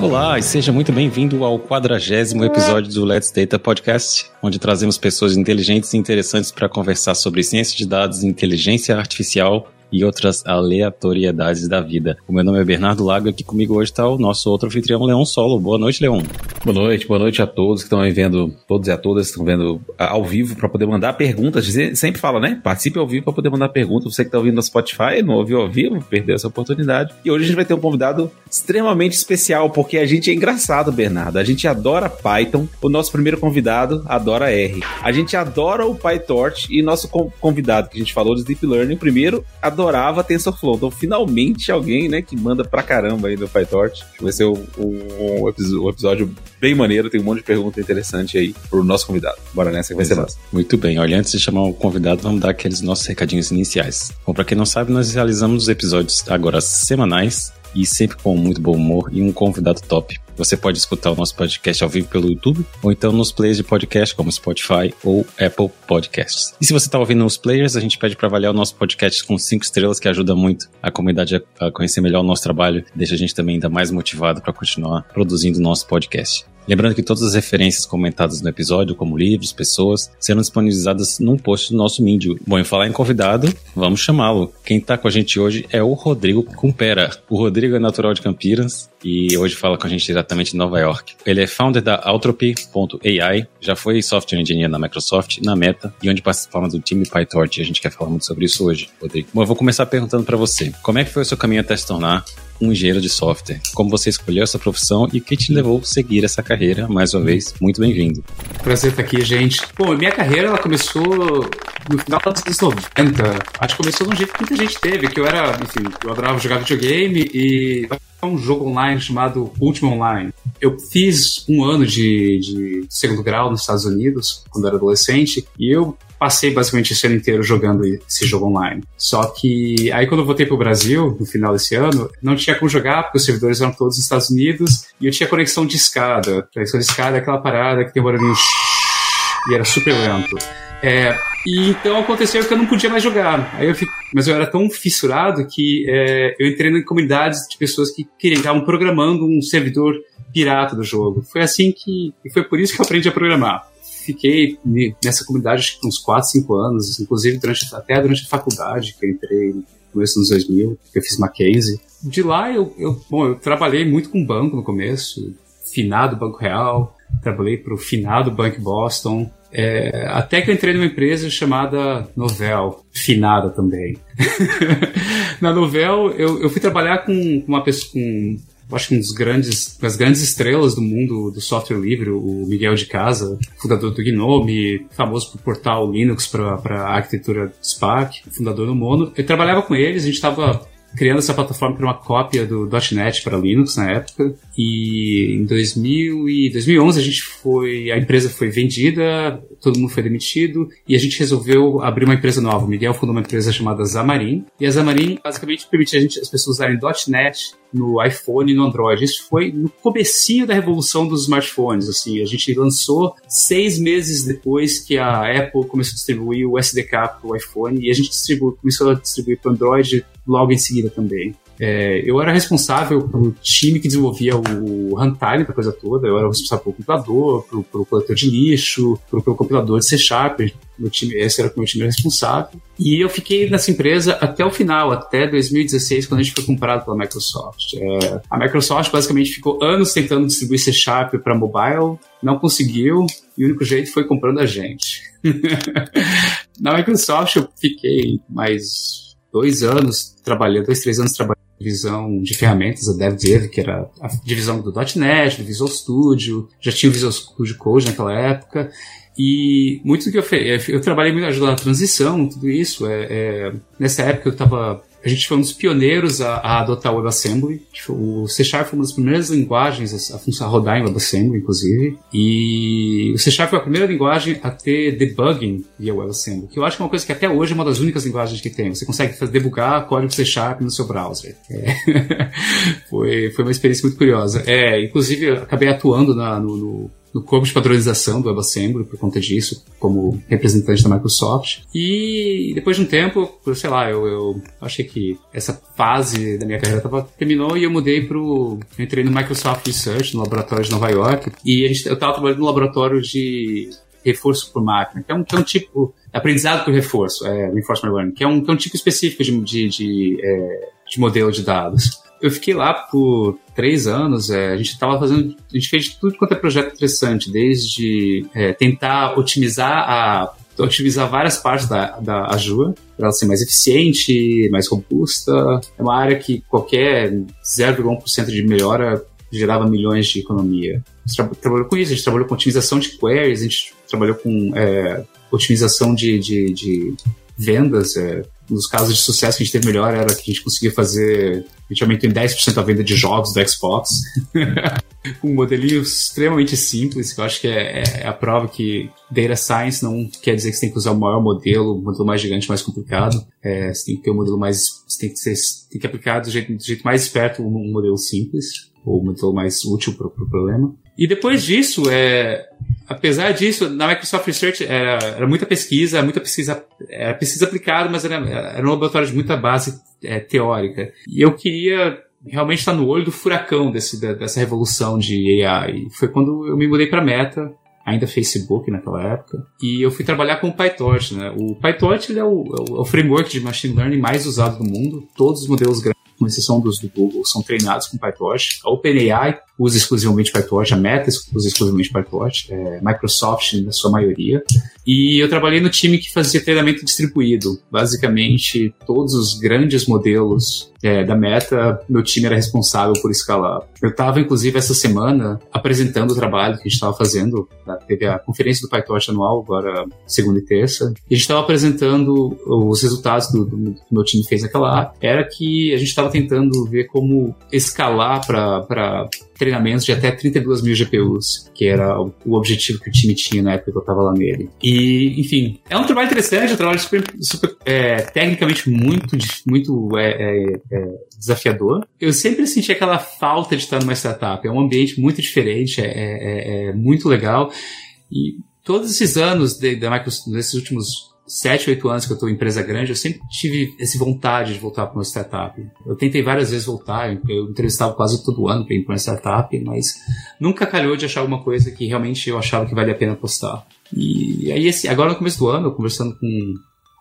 Olá e seja muito bem-vindo ao quadragésimo episódio do Let's Data Podcast, onde trazemos pessoas inteligentes e interessantes para conversar sobre ciência de dados, inteligência artificial e outras aleatoriedades da vida. O meu nome é Bernardo Lago e aqui comigo hoje está o nosso outro anfitrião, Leão Solo. Boa noite, Leão. Boa noite, boa noite a todos que estão aí vendo, todos e a todas que estão vendo ao vivo para poder mandar perguntas. Sempre fala, né? Participe ao vivo para poder mandar perguntas. Você que está ouvindo no Spotify, não ouviu ao vivo, perdeu essa oportunidade. E hoje a gente vai ter um convidado extremamente especial, porque a gente é engraçado, Bernardo. A gente adora Python. O nosso primeiro convidado adora R. A gente adora o PyTorch e nosso convidado que a gente falou de Deep Learning, primeiro adora adorava TensorFlow. Então, finalmente, alguém, né, que manda pra caramba aí do PyTorch. Vai ser um, um, um, episódio bem maneiro, tem um monte de pergunta interessante aí pro nosso convidado. Bora nessa que vai Exato. ser massa. Muito bem. Olha, antes de chamar o convidado, vamos dar aqueles nossos recadinhos iniciais. Bom, pra quem não sabe, nós realizamos os episódios agora semanais e sempre com muito bom humor e um convidado top. Você pode escutar o nosso podcast ao vivo pelo YouTube ou então nos players de podcast como Spotify ou Apple Podcasts. E se você está ouvindo nos players, a gente pede para avaliar o nosso podcast com cinco estrelas, que ajuda muito a comunidade a conhecer melhor o nosso trabalho, deixa a gente também ainda mais motivado para continuar produzindo o nosso podcast. Lembrando que todas as referências comentadas no episódio, como livros, pessoas, serão disponibilizadas num post do nosso Medium. Bom, em falar em convidado, vamos chamá-lo. Quem está com a gente hoje é o Rodrigo Cumpera. O Rodrigo é natural de Campinas e hoje fala com a gente diretamente de Nova York. Ele é founder da Altropy.ai, já foi software engineer na Microsoft, na Meta e onde participava do time PyTorch. A gente quer falar muito sobre isso hoje, Rodrigo. Bom, eu vou começar perguntando para você. Como é que foi o seu caminho até se tornar um engenheiro de software. Como você escolheu essa profissão e o que te levou a seguir essa carreira? Mais uma vez, muito bem-vindo. Prazer estar aqui, gente. Bom, minha carreira ela começou no final dos anos 90. Acho que começou de um jeito que muita gente teve, que eu era, enfim, eu adorava jogar videogame e um jogo online chamado Ultima Online. Eu fiz um ano de, de segundo grau nos Estados Unidos, quando era adolescente, e eu passei basicamente esse ano inteiro jogando esse jogo online. Só que aí quando eu voltei pro Brasil, no final desse ano, não tinha como jogar, porque os servidores eram todos nos Estados Unidos, e eu tinha conexão de escada. Conexão de escada é aquela parada que tem um barulhinho e era super lento. É, e então aconteceu que eu não podia mais jogar. Aí eu fico, mas eu era tão fissurado que é, eu entrei em comunidades de pessoas que queriam, estavam programando um servidor pirata do jogo. Foi assim que. E foi por isso que eu aprendi a programar fiquei nessa comunidade acho que uns 4, 5 anos, inclusive durante, até durante a faculdade, que eu entrei no começo dos anos 2000, que eu fiz Mackenzie. De lá, eu, eu, bom, eu trabalhei muito com banco no começo, finado Banco Real, trabalhei para o finado Banco Boston, é, até que eu entrei numa empresa chamada Novel, finada também. Na Novel, eu, eu fui trabalhar com uma pessoa, com acho que um dos grandes, das grandes estrelas do mundo do software livre, o Miguel de Casa, fundador do Gnome, famoso por portar o Linux para a arquitetura Spark, fundador do Mono. Eu trabalhava com eles, a gente estava criando essa plataforma para uma cópia do .NET para Linux na época. E em 2000 e 2011 a gente foi, a empresa foi vendida, todo mundo foi demitido e a gente resolveu abrir uma empresa nova. O Miguel fundou uma empresa chamada Xamarin e a Xamarin basicamente permitia a gente, as pessoas usarem .NET no iPhone e no Android. Isso foi no comecinho da revolução dos smartphones. Assim, a gente lançou seis meses depois que a Apple começou a distribuir o SDK para o iPhone e a gente começou a distribuir para o Android logo em seguida também. É, eu era responsável pelo time que desenvolvia o runtime da coisa toda, eu era responsável pelo compilador, pelo, pelo coletor de lixo, pelo, pelo compilador de C Sharp, meu time, esse era o meu time responsável. E eu fiquei nessa empresa até o final, até 2016, quando a gente foi comprado pela Microsoft. É, a Microsoft basicamente ficou anos tentando distribuir C Sharp para mobile, não conseguiu, e o único jeito foi comprando a gente. Na Microsoft eu fiquei mais dois anos trabalhando, dois, três anos trabalhando divisão de ferramentas, a DevDev, que era a divisão do .NET, do Visual Studio, já tinha o Visual Studio Code naquela época, e muito do que eu fiz, eu trabalhei muito ajudando a transição, tudo isso, é, é nessa época eu estava a gente foi um dos pioneiros a, a adotar o WebAssembly. O C Sharp foi uma das primeiras linguagens a, a, rodar em WebAssembly, inclusive. E o C Sharp foi a primeira linguagem a ter debugging via WebAssembly, que eu acho que é uma coisa que até hoje é uma das únicas linguagens que tem. Você consegue debugar código C Sharp no seu browser. É. foi, foi uma experiência muito curiosa. É, inclusive, acabei atuando na, no, no no corpo de padronização do WebAssembly por conta disso, como representante da Microsoft. E depois de um tempo, sei lá, eu, eu achei que essa fase da minha carreira tava, terminou e eu mudei. Eu entrei no Microsoft Research, no laboratório de Nova York, e a gente, eu tava trabalhando no laboratório de reforço por máquina, que é um, que é um tipo. Aprendizado por reforço, é, reinforcement learning, que é um, que é um tipo específico de, de, de, é, de modelo de dados. Eu fiquei lá por três anos, é, a gente estava fazendo, a gente fez tudo quanto é projeto interessante, desde é, tentar otimizar a otimizar várias partes da, da Azure para ela ser mais eficiente, mais robusta. É uma área que qualquer 0,1% de melhora gerava milhões de economia. A gente tra trabalhou com isso, a gente trabalhou com otimização de queries, a gente trabalhou com é, otimização de, de, de vendas. É, nos casos de sucesso que a gente teve melhor era que a gente conseguia fazer. A gente aumentou em 10% a venda de jogos do Xbox. com um modelinho extremamente simples, que eu acho que é, é, a prova que data science não quer dizer que você tem que usar o maior modelo, o modelo mais gigante, mais complicado. É, você tem que ter um modelo mais. Você tem que, ser, tem que aplicar do jeito, do jeito mais esperto um, modelo simples, ou um modelo mais útil para o pro problema. E depois disso, é, apesar disso, na Microsoft Research era, era muita pesquisa, muita pesquisa, era pesquisa aplicada, mas era, era um laboratório de muita base é, teórica. E eu queria realmente estar no olho do furacão desse, dessa revolução de AI. Foi quando eu me mudei para Meta, ainda Facebook naquela época, e eu fui trabalhar com o PyTorch. Né? O PyTorch ele é, o, é o framework de machine learning mais usado do mundo. Todos os modelos grandes com exceção dos do Google, são treinados com PyTorch. A OpenAI usa exclusivamente PyTorch, a Meta usa exclusivamente PyTorch, é, Microsoft na sua maioria. E eu trabalhei no time que fazia treinamento distribuído. Basicamente, todos os grandes modelos é, da Meta, meu time era responsável por escalar. Eu estava, inclusive, essa semana apresentando o trabalho que a gente estava fazendo. Tá? Teve a conferência do PyTorch anual, agora segunda e terça. E a gente estava apresentando os resultados do, do, meu time fez naquela Era que a gente estava tentando ver como escalar para treinamentos de até 32 mil GPUs, que era o, objetivo que o time tinha na época que eu estava lá nele. E, enfim, é um trabalho interessante, um trabalho super, super é, tecnicamente muito, muito é, é, é, desafiador. Eu sempre senti aquela falta de estar numa startup. É um ambiente muito diferente, é, é, é muito legal. E todos esses anos de, Microsoft, nesses últimos sete, oito anos que eu estou em empresa grande, eu sempre tive essa vontade de voltar para uma startup. Eu tentei várias vezes voltar, eu entrevistava quase todo ano para ir para uma startup, mas nunca calhou de achar alguma coisa que realmente eu achava que valia a pena apostar. E aí, esse, agora no começo do ano, eu conversando com,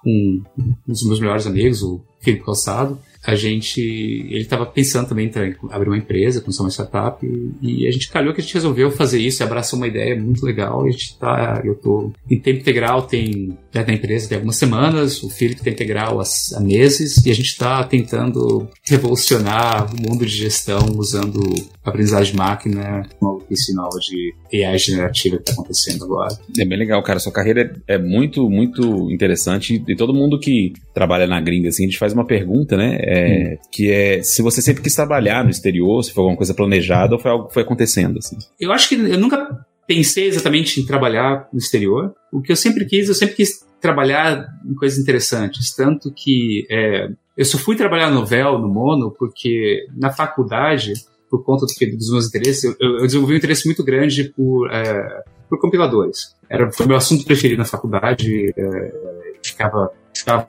com um dos meus melhores amigos, o Felipe Calçado, a gente, ele estava pensando também em abrir uma empresa, começar uma startup, e, e, a gente calhou que a gente resolveu fazer isso, abraçou uma ideia muito legal, e a gente tá, eu tô em tempo integral, tem, da empresa tem algumas semanas, o Felipe tem integral há, meses, e a gente está tentando revolucionar o mundo de gestão usando aprendizagem de máquina, uma nova de AI generativa que está acontecendo agora. É bem legal, cara, sua carreira é muito, muito interessante, e todo mundo que trabalha na gringa, assim, a gente faz uma pergunta, né, é, hum. que é se você sempre quis trabalhar no exterior, se foi alguma coisa planejada ou foi algo que foi acontecendo. Assim. Eu acho que eu nunca pensei exatamente em trabalhar no exterior. O que eu sempre quis, eu sempre quis trabalhar em coisas interessantes. Tanto que é, eu só fui trabalhar no Véu, no Mono, porque na faculdade, por conta do, dos meus interesses, eu, eu, desenvolvi um interesse muito grande por, é, por compiladores. Era, foi meu assunto preferido na faculdade. É, ficava ficava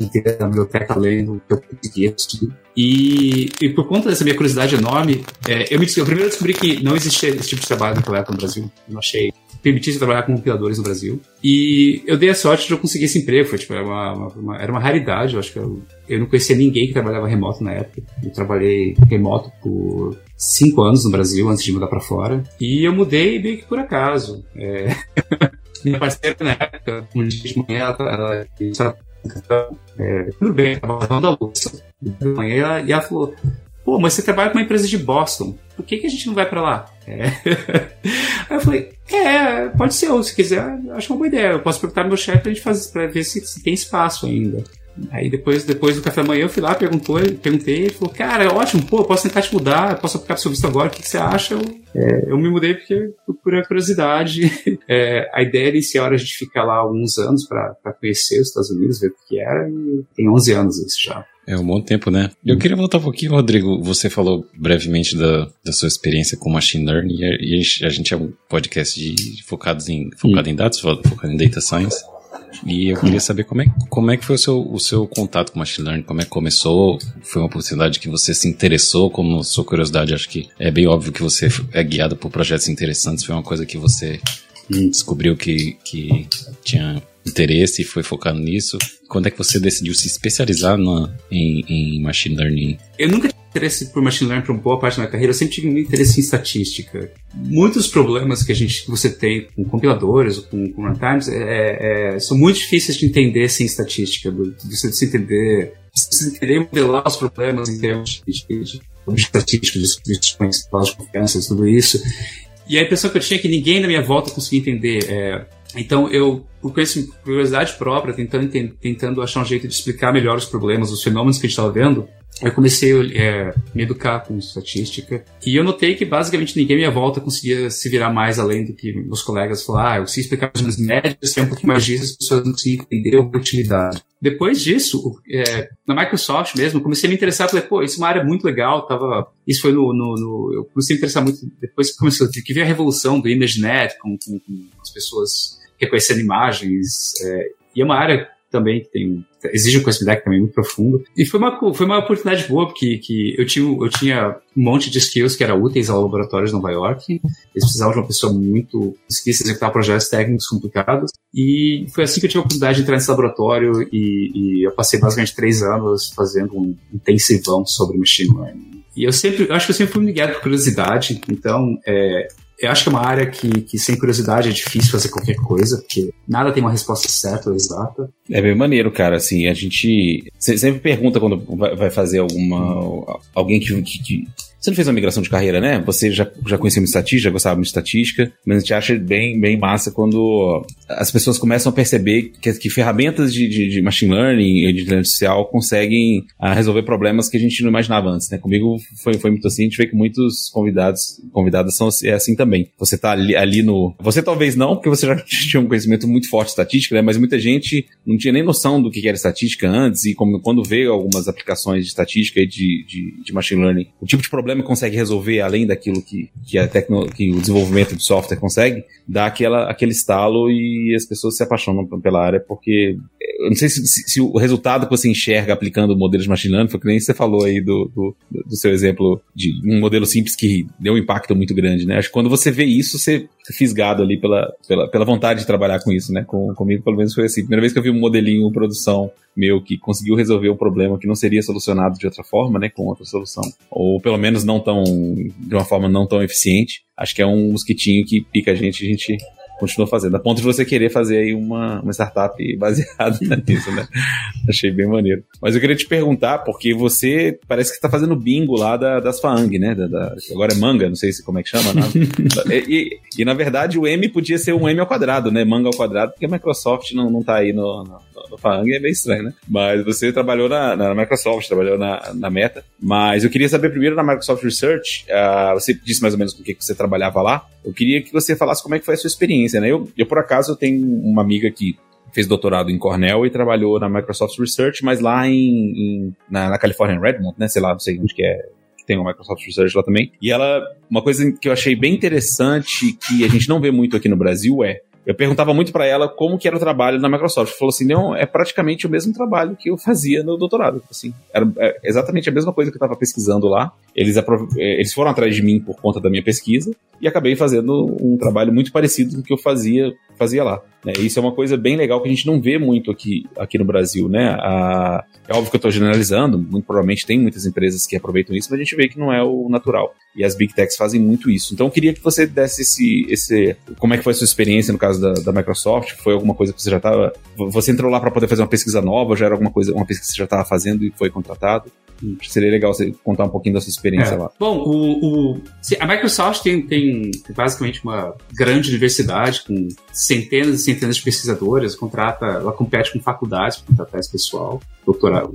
inteira na biblioteca lendo eu conseguia. E, e por conta dessa minha curiosidade enorme, é, eu, me, eu primeiro descobri que não existia esse tipo de trabalho naquela época no Brasil. Eu não achei permitisse trabalhar com compiladores no Brasil. E eu dei a sorte de eu conseguir esse emprego. Foi, tipo, era, uma, uma, era uma raridade. Eu acho que eu, eu não conhecia ninguém que trabalhava remoto na época. Eu trabalhei remoto por cinco anos no Brasil antes de mudar para fora. E eu mudei meio que por acaso. É... minha parceira na época, um dia de manhã, ela, ela é, tudo bem, estava lavando a louça de manhã, e ela falou, pô, mas você trabalha com uma empresa de Boston, por que, que a gente não vai para lá? É. Aí eu falei, é, pode ser, ou se quiser, acho uma boa ideia, eu posso perguntar pro meu chefe pra gente fazer, pra ver se, se tem espaço ainda. Aí depois, depois do café da manhã eu fui lá, perguntou, perguntei, ele falou, cara, é ótimo, pô, posso tentar te mudar, posso aplicar pro seu visto agora, o que, que você acha? Eu, é, eu me mudei porque por curiosidade. É, a ideia inicial era a gente ficar lá alguns anos para conhecer os Estados Unidos, ver o que era, e tem 11 anos isso já. É um bom tempo, né? Eu queria voltar um pouquinho, Rodrigo. Você falou brevemente da, da sua experiência com machine learning e a, gente é um podcast de, focados em, focado em dados, focado em data science. E eu queria saber como é, como é que foi o seu, o seu contato com machine learning, como é que começou, foi uma oportunidade que você se interessou, como sua curiosidade, acho que é bem óbvio que você é guiado por projetos interessantes, foi uma coisa que você descobriu que, que tinha interesse e foi focado nisso. Quando é que você decidiu se especializar na, em, em machine learning? Eu nunca interesse por machine learning por uma boa parte da minha carreira, eu sempre tive muito interesse em estatística. Muitos problemas que a gente que você tem com compiladores ou com, com runtimes é, é, são muito difíceis de entender sem estatística, de você entender, você entender modelar os problemas em termos de, de, de, estatística, de distribuições, de confiança, tudo isso. E a impressão que eu tinha é que ninguém na minha volta conseguia entender. É, então eu, por curiosidade própria, tentando, tentando achar um jeito de explicar melhor os problemas, os fenômenos que a gente estava vendo, eu comecei a é, me educar com estatística e eu notei que basicamente ninguém à minha volta conseguia se virar mais além do que meus colegas falaram. Ah, eu consigo explicar as médias, tem um pouquinho mais disso, as pessoas não conseguiam entender a utilidade. Depois disso, é, na Microsoft mesmo, comecei a me interessar, falei, pô, isso é uma área muito legal, tava, isso foi no, no, no eu comecei a me interessar muito, depois começou, que veio a revolução do ImageNet, com, com, com as pessoas reconhecendo imagens, é, e é uma área também que tem exige um conhecimento também muito profundo. E foi uma, foi uma oportunidade boa, porque que eu, tinha, eu tinha um monte de skills que eram úteis ao laboratório de Nova York. Eles precisavam de uma pessoa muito esquisa executar projetos técnicos complicados. E foi assim que eu tive a oportunidade de entrar nesse laboratório e, e eu passei basicamente três anos fazendo um intensivão sobre machine learning. E eu sempre, eu acho que eu sempre fui ligado por curiosidade, então é, eu acho que é uma área que, que, sem curiosidade, é difícil fazer qualquer coisa, porque nada tem uma resposta certa ou exata. É bem maneiro, cara. Assim, a gente sempre pergunta quando vai fazer alguma. Alguém que, que, você não fez uma migração de carreira, né? Você já, já conhecia muito estatística, já gostava muito de estatística, mas a gente acha bem, bem massa quando as pessoas começam a perceber que, que ferramentas de, de, de, machine learning e de inteligência artificial conseguem uh, resolver problemas que a gente não imaginava antes, né? Comigo foi, foi muito assim, a gente vê que muitos convidados, convidadas são é assim também. Você tá ali, ali no... Você talvez não, porque você já tinha um conhecimento muito forte de estatística, né? Mas muita gente não tinha nem noção do que era estatística antes e como, quando vê algumas aplicações de estatística e de, de, de machine learning, o tipo de problema problema consegue resolver além daquilo que, que, a tecno, que o desenvolvimento de software consegue, dá aquela, aquele estalo e as pessoas se apaixonam pela área, porque eu não sei se, se, se, o resultado que você enxerga aplicando modelos de machine learning foi que nem você falou aí do, do, do, seu exemplo de um modelo simples que deu um impacto muito grande, né? Acho que quando você vê isso, você fisgado ali pela, pela, pela vontade de trabalhar com isso, né? Com, comigo, pelo menos, foi assim. Primeira vez que eu vi um modelinho produção meu que conseguiu resolver um problema que não seria solucionado de outra forma, né? Com outra solução. Ou pelo menos não tão. de uma forma não tão eficiente. Acho que é um mosquitinho que pica a gente, a gente continua fazendo. A ponto de você querer fazer aí uma, uma startup baseada nisso, né? Achei bem maneiro. Mas eu queria te perguntar, porque você parece que está fazendo bingo lá da, das FAANG, né? Da, da, agora é manga, não sei se como é que chama. Né? e, e, e, na verdade o M podia ser um M ao quadrado, né? Manga ao quadrado, porque a Microsoft não, não tá aí no, no, no FAANG, é meio estranho, né? Mas você trabalhou na, na Microsoft, trabalhou na, na Meta. Mas eu queria saber primeiro na Microsoft Research, uh, você disse mais ou menos com o que você trabalhava lá. Eu queria que você falasse como é que foi a sua experiência, né? Eu, eu por acaso, eu tenho uma amiga que fez doutorado em Cornell e trabalhou na Microsoft Research, mas lá em, em na, na Califórnia, em Redmond, né? Sei lá, não sei onde que é, tem uma Microsoft Research lá também. E ela, uma coisa que eu achei bem interessante, que a gente não vê muito aqui no Brasil, é eu perguntava muito para ela como que era o trabalho na Microsoft. Ela falou assim, não, é praticamente o mesmo trabalho que eu fazia no doutorado. Assim, era é exatamente a mesma coisa que eu estava pesquisando lá. Eles, é, eles foram atrás de mim por conta da minha pesquisa e acabei fazendo um trabalho muito parecido com o que eu fazia, fazia lá. Né? Isso é uma coisa bem legal que a gente não vê muito aqui, aqui no Brasil, né? A, é óbvio que eu estou generalizando, muito provavelmente tem muitas empresas que aproveitam isso, mas a gente vê que não é o natural. E as Big Techs fazem muito isso. Então eu queria que você desse esse. esse como é que foi a sua experiência no caso da, da Microsoft? Foi alguma coisa que você já estava. Você entrou lá para poder fazer uma pesquisa nova, já era alguma coisa, uma pesquisa que você já estava fazendo e foi contratado? Seria legal você contar um pouquinho da sua experiência é. lá. Bom, o, o, a Microsoft tem, tem, basicamente uma grande diversidade, com centenas e centenas de pesquisadores, contrata, ela compete com faculdades para contratar esse pessoal, doutorado,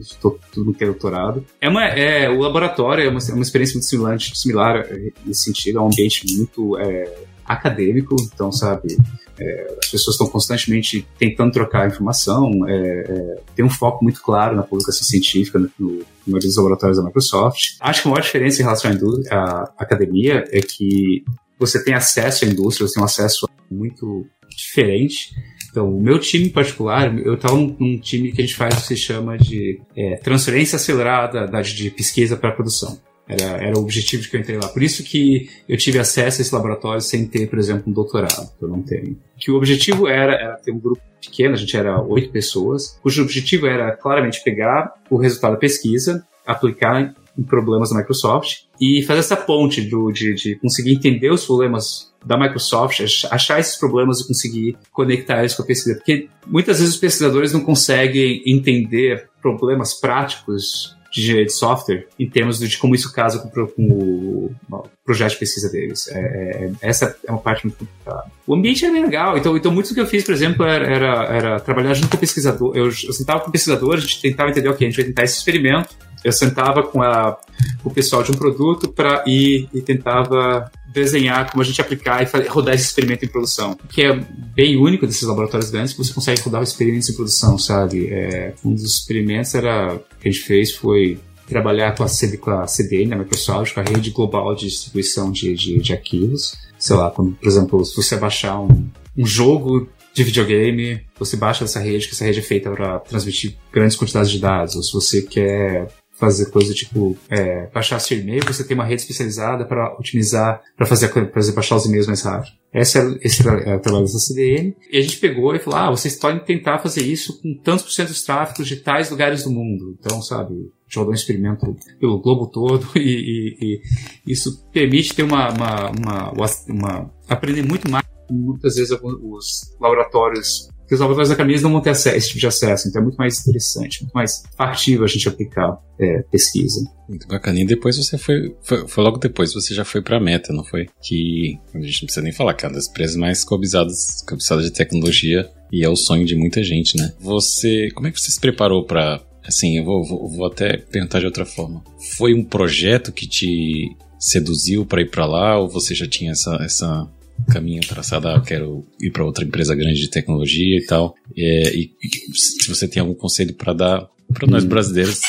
tudo que é doutorado. É uma, é, o laboratório é uma, é uma experiência muito similar, similar nesse sentido, é um ambiente muito é, acadêmico, então, sabe, É, as pessoas estão constantemente tentando trocar informação, é, é, tem um foco muito claro na publicação científica no, no, dos laboratórios da Microsoft. Acho que a maior diferença em relação à, à academia é que você tem acesso à indústria, você tem um acesso muito diferente. Então, o meu time em particular, eu estava num, num, time que a gente faz o que se chama de é, transferência acelerada da, de pesquisa para produção. Era, era o objetivo de que eu entrei lá. Por isso que eu tive acesso a esse laboratório sem ter, por exemplo, um doutorado, que eu não tenho. Que o objetivo era, era ter um grupo pequeno, a gente era oito pessoas, cujo objetivo era claramente pegar o resultado da pesquisa, aplicar em problemas da Microsoft e fazer essa ponte do, de, de conseguir entender os problemas da Microsoft, achar esses problemas e conseguir conectar eles com a pesquisa. Porque muitas vezes os pesquisadores não conseguem entender problemas práticos de de software em termos de como isso casa com, com o, o, projeto de pesquisa deles. É, é, essa é uma parte muito complicada. O ambiente é bem legal, então, então muito do que eu fiz, por exemplo, era, era, era trabalhar junto com o pesquisador. Eu, eu sentava com o pesquisador, a gente tentava entender, ok, a gente vai tentar esse experimento, eu sentava com, a, com o pessoal de um produto para ir e tentava desenhar como a gente aplicar e rodar esse experimento em produção. O que é bem único desses laboratórios grandes, que você consegue rodar experimentos em produção, sabe? É, um dos experimentos era, que a gente fez foi trabalhar com a, CD, com a CDN, a Microsoft, com a rede global de distribuição de, de, de arquivos. Sei lá, quando, por exemplo, se você baixar um, um jogo de videogame, você baixa essa rede, que essa rede é feita para transmitir grandes quantidades de dados. Ou se você quer fazer coisa tipo é, baixar seu e-mail, você tem uma rede especializada para otimizar, para fazer, fazer baixar os e-mails mais rápido. Esse é, esse é trabalho dessa CDN. E a gente pegou e falou: ah, vocês podem tentar fazer isso com tantos por cento dos tráficos de tais lugares do mundo. Então, sabe, rodou um experimento pelo globo todo e, e, e isso permite ter uma, uma, uma, uma, aprender muito mais. Muitas vezes os laboratórios porque os laboratórios da camisa não vão ter acesso, esse tipo de acesso, então é muito mais interessante, muito mais factível a gente aplicar é, pesquisa. Muito bacana. E depois você foi, foi, foi logo depois você já foi para a Meta, não foi? Que a gente não precisa nem falar, que é uma das empresas mais cobiçadas, cobiçadas de tecnologia e é o sonho de muita gente, né? Você, como é que você se preparou para Assim, eu vou, vou, vou até perguntar de outra forma. Foi um projeto que te seduziu para ir para lá ou você já tinha essa, essa caminho traçado, ah, eu quero ir para outra empresa grande de tecnologia e tal. É, e, e se você tem algum conselho para dar para nós brasileiros,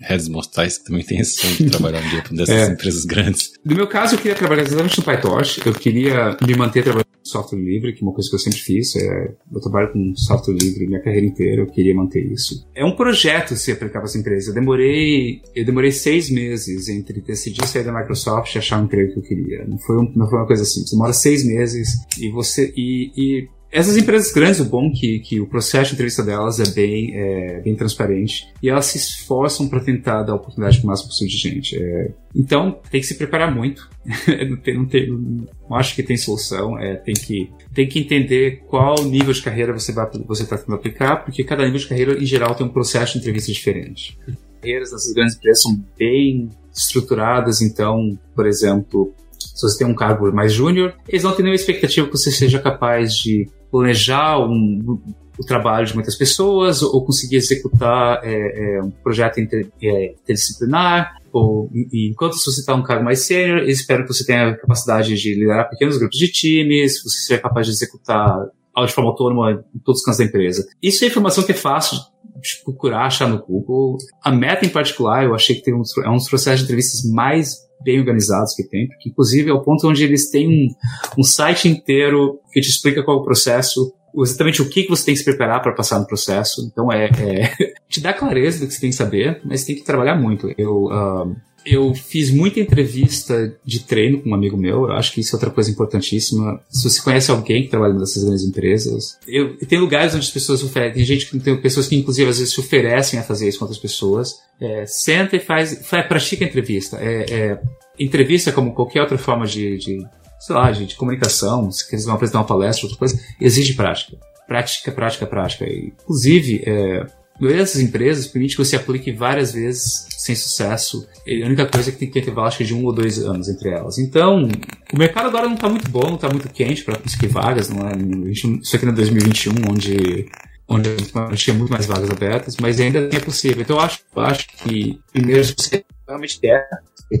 redes mortais, que também tem esse sonho de trabalhar um dia para dessas é. empresas grandes. No meu caso, eu queria trabalhar exatamente no PyTorch, eu queria me manter trabalhando software livre, que é uma coisa que eu sempre fiz. É, eu trabalho com software livre minha carreira inteira, eu queria manter isso. É um projeto se aplicar para essa empresa. Eu demorei, eu demorei seis meses entre decidir sair da Microsoft e achar um emprego que eu queria. Não foi, um, não foi uma coisa simples. Demora seis meses e você e, e essas empresas grandes, o bom é que, que o processo de entrevista delas é bem, é, bem transparente e elas se esforçam para tentar dar oportunidade para o máximo possível de gente. É, então, tem que se preparar muito. não, tem, não, tem, não acho que tem solução. É, tem, que, tem que entender qual nível de carreira você vai você está tentando aplicar, porque cada nível de carreira, em geral, tem um processo de entrevista diferente. As carreiras nessas grandes empresas são bem estruturadas, então, por exemplo, se você tem um cargo mais júnior, eles não têm nenhuma expectativa que você seja capaz de planejar um, o trabalho de muitas pessoas ou conseguir executar é, é, um projeto inter, é, interdisciplinar ou e, enquanto você está um cargo mais sênior, esperam que você tenha a capacidade de liderar pequenos grupos de times, você seja capaz de executar de forma autônoma em todos os cantos da empresa. Isso é informação que é fácil de procurar achar no Google. A Meta, em particular, eu achei que tem um, é um dos processos de entrevistas mais bem organizados que tem, porque inclusive é o ponto onde eles têm um, um site inteiro que te explica qual é o processo, exatamente o que, que você tem que se preparar para passar no processo. Então é, é te dá clareza do que você tem que saber, mas tem que trabalhar muito. Eu uh, eu fiz muita entrevista de treino com um amigo meu. Eu acho que isso é outra coisa importantíssima. Se você conhece alguém que trabalha nessas grandes empresas, eu, tem lugares onde as pessoas oferecem. Tem gente que tem pessoas que inclusive às vezes se oferecem a fazer isso com outras pessoas. É, senta e faz, faz, pratica entrevista. É, é, entrevista como qualquer outra forma de, de sei lá, de, de comunicação. Se quiser apresentar uma palestra, outra coisa, exige prática. Prática, prática, prática. Inclusive, é, maioria dessas empresas permite que você aplique várias vezes sem sucesso. E a única coisa é que tem que ter intervalo acho, de um ou dois anos entre elas. Então, o mercado agora não está muito bom, não está muito quente para conseguir vagas. Não é? Isso aqui é 2021, onde onde tinha muito mais vagas abertas, mas ainda é possível. Então eu acho, eu acho que primeiro você realmente quer,